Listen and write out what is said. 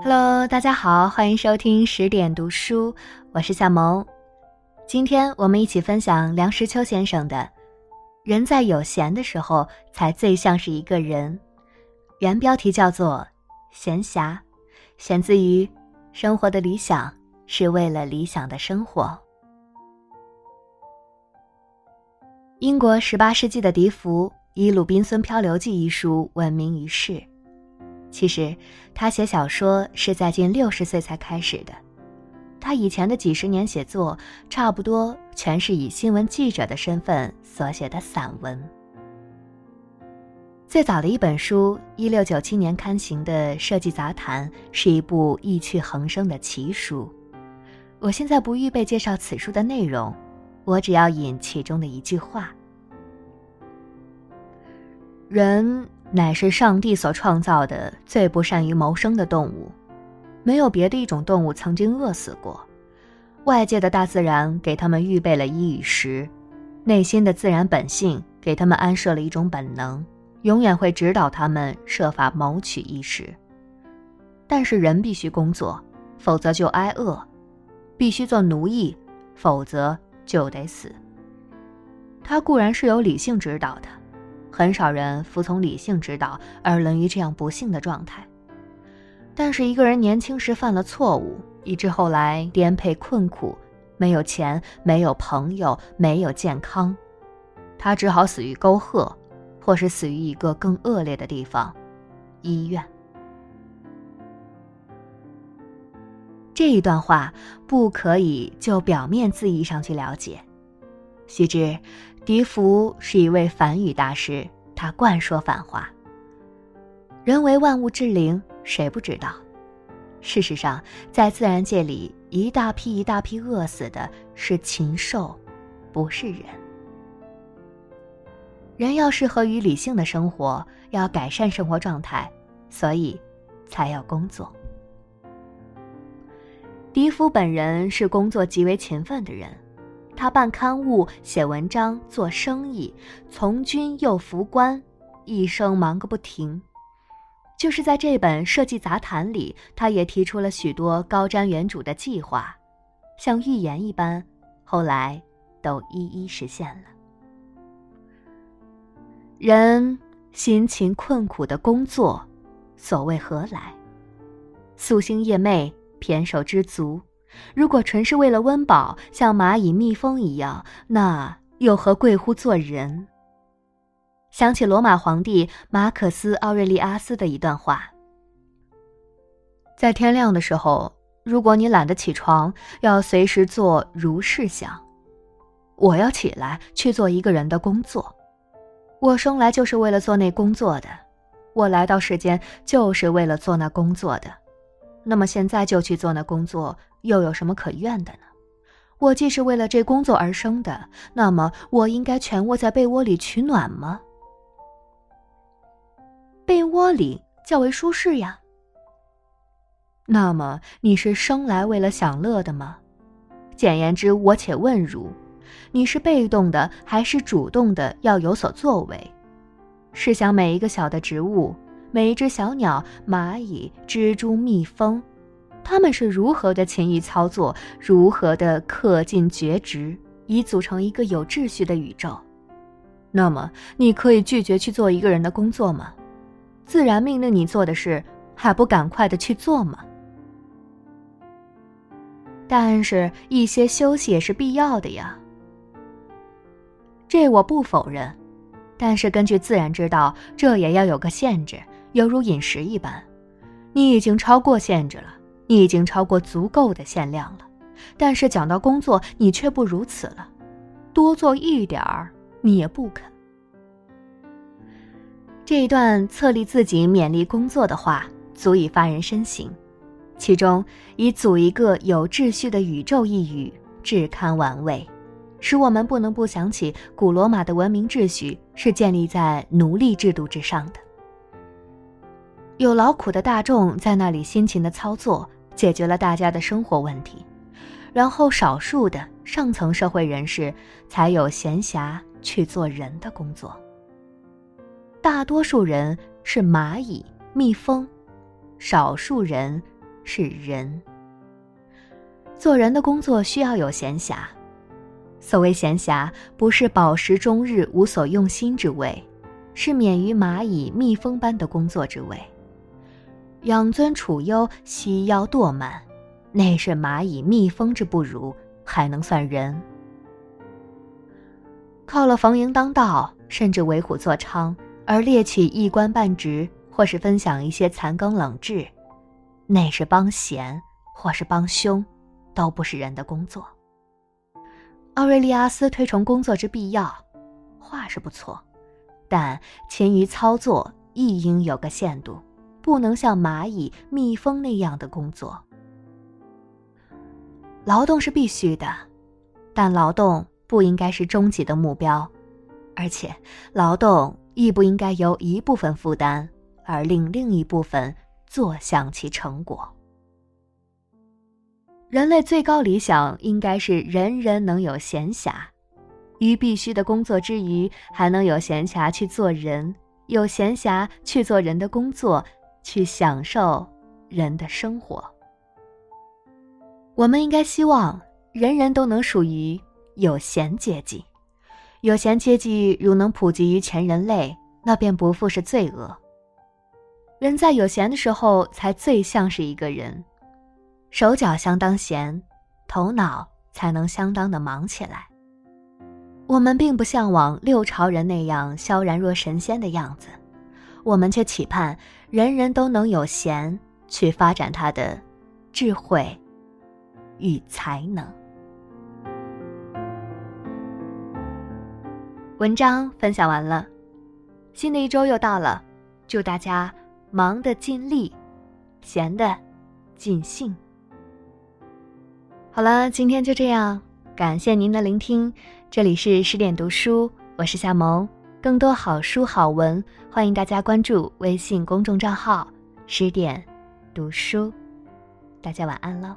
Hello，大家好，欢迎收听十点读书，我是夏萌。今天我们一起分享梁实秋先生的《人在有闲的时候才最像是一个人》，原标题叫做《闲暇》，选自于《生活的理想是为了理想的生活》。英国十八世纪的笛福以《鲁滨孙漂流记》一书闻名于世。其实，他写小说是在近六十岁才开始的。他以前的几十年写作，差不多全是以新闻记者的身份所写的散文。最早的一本书，一六九七年刊行的《设计杂谈》，是一部意趣横生的奇书。我现在不预备介绍此书的内容，我只要引其中的一句话：人。乃是上帝所创造的最不善于谋生的动物，没有别的一种动物曾经饿死过。外界的大自然给他们预备了衣与食，内心的自然本性给他们安设了一种本能，永远会指导他们设法谋取衣食。但是人必须工作，否则就挨饿；必须做奴役，否则就得死。他固然是有理性指导的。很少人服从理性指导而沦于这样不幸的状态。但是一个人年轻时犯了错误，以致后来颠沛困苦，没有钱，没有朋友，没有健康，他只好死于沟壑，或是死于一个更恶劣的地方——医院。这一段话不可以就表面字义上去了解。须知。笛福是一位梵语大师，他惯说反话。人为万物之灵，谁不知道？事实上，在自然界里，一大批一大批饿死的是禽兽，不是人。人要适合于理性的生活，要改善生活状态，所以才要工作。笛福本人是工作极为勤奋的人。他办刊物、写文章、做生意，从军又服官，一生忙个不停。就是在这本《设计杂谈》里，他也提出了许多高瞻远瞩的计划，像预言一般，后来都一一实现了。人辛勤困苦的工作，所谓何来？夙兴夜寐，胼手知足。如果纯是为了温饱，像蚂蚁、蜜蜂一样，那又何贵乎做人？想起罗马皇帝马可斯·奥瑞利阿斯的一段话：在天亮的时候，如果你懒得起床，要随时做如是想：我要起来去做一个人的工作。我生来就是为了做那工作的，我来到世间就是为了做那工作的。那么现在就去做那工作。又有什么可怨的呢？我既是为了这工作而生的，那么我应该全窝在被窝里取暖吗？被窝里较为舒适呀。那么你是生来为了享乐的吗？简言之，我且问如：你是被动的还是主动的要有所作为？试想每一个小的植物，每一只小鸟、蚂蚁、蜘蛛、蜜蜂。他们是如何的勤于操作，如何的恪尽厥职，以组成一个有秩序的宇宙？那么，你可以拒绝去做一个人的工作吗？自然命令你做的事，还不赶快的去做吗？但是，一些休息也是必要的呀。这我不否认，但是根据自然之道，这也要有个限制，犹如饮食一般，你已经超过限制了。你已经超过足够的限量了，但是讲到工作，你却不如此了。多做一点儿，你也不肯。这一段策立自己勉励工作的话，足以发人深省。其中以“组一个有秩序的宇宙”一语，至堪玩味，使我们不能不想起古罗马的文明秩序是建立在奴隶制度之上的。有劳苦的大众在那里辛勤的操作。解决了大家的生活问题，然后少数的上层社会人士才有闲暇去做人的工作。大多数人是蚂蚁、蜜蜂，少数人是人。做人的工作需要有闲暇，所谓闲暇，不是饱食终日无所用心之谓，是免于蚂蚁、蜜蜂般的工作之谓。养尊处优、嬉腰堕满，那是蚂蚁、蜜蜂之不如，还能算人？靠了逢迎当道，甚至为虎作伥，而猎取一官半职，或是分享一些残羹冷炙，那是帮闲，或是帮凶，都不是人的工作。奥瑞利阿斯推崇工作之必要，话是不错，但勤于操作亦应有个限度。不能像蚂蚁、蜜蜂那样的工作。劳动是必须的，但劳动不应该是终极的目标，而且劳动亦不应该由一部分负担，而令另一部分坐享其成果。人类最高理想应该是人人能有闲暇，于必须的工作之余，还能有闲暇去做人，有闲暇去做人的工作。去享受人的生活。我们应该希望人人都能属于有闲阶级。有闲阶级如能普及于全人类，那便不复是罪恶。人在有闲的时候，才最像是一个人，手脚相当闲，头脑才能相当的忙起来。我们并不向往六朝人那样萧然若神仙的样子。我们却期盼人人都能有闲去发展他的智慧与才能。文章分享完了，新的一周又到了，祝大家忙的尽力，闲的尽兴。好了，今天就这样，感谢您的聆听，这里是十点读书，我是夏萌。更多好书好文，欢迎大家关注微信公众账号“十点读书”。大家晚安了。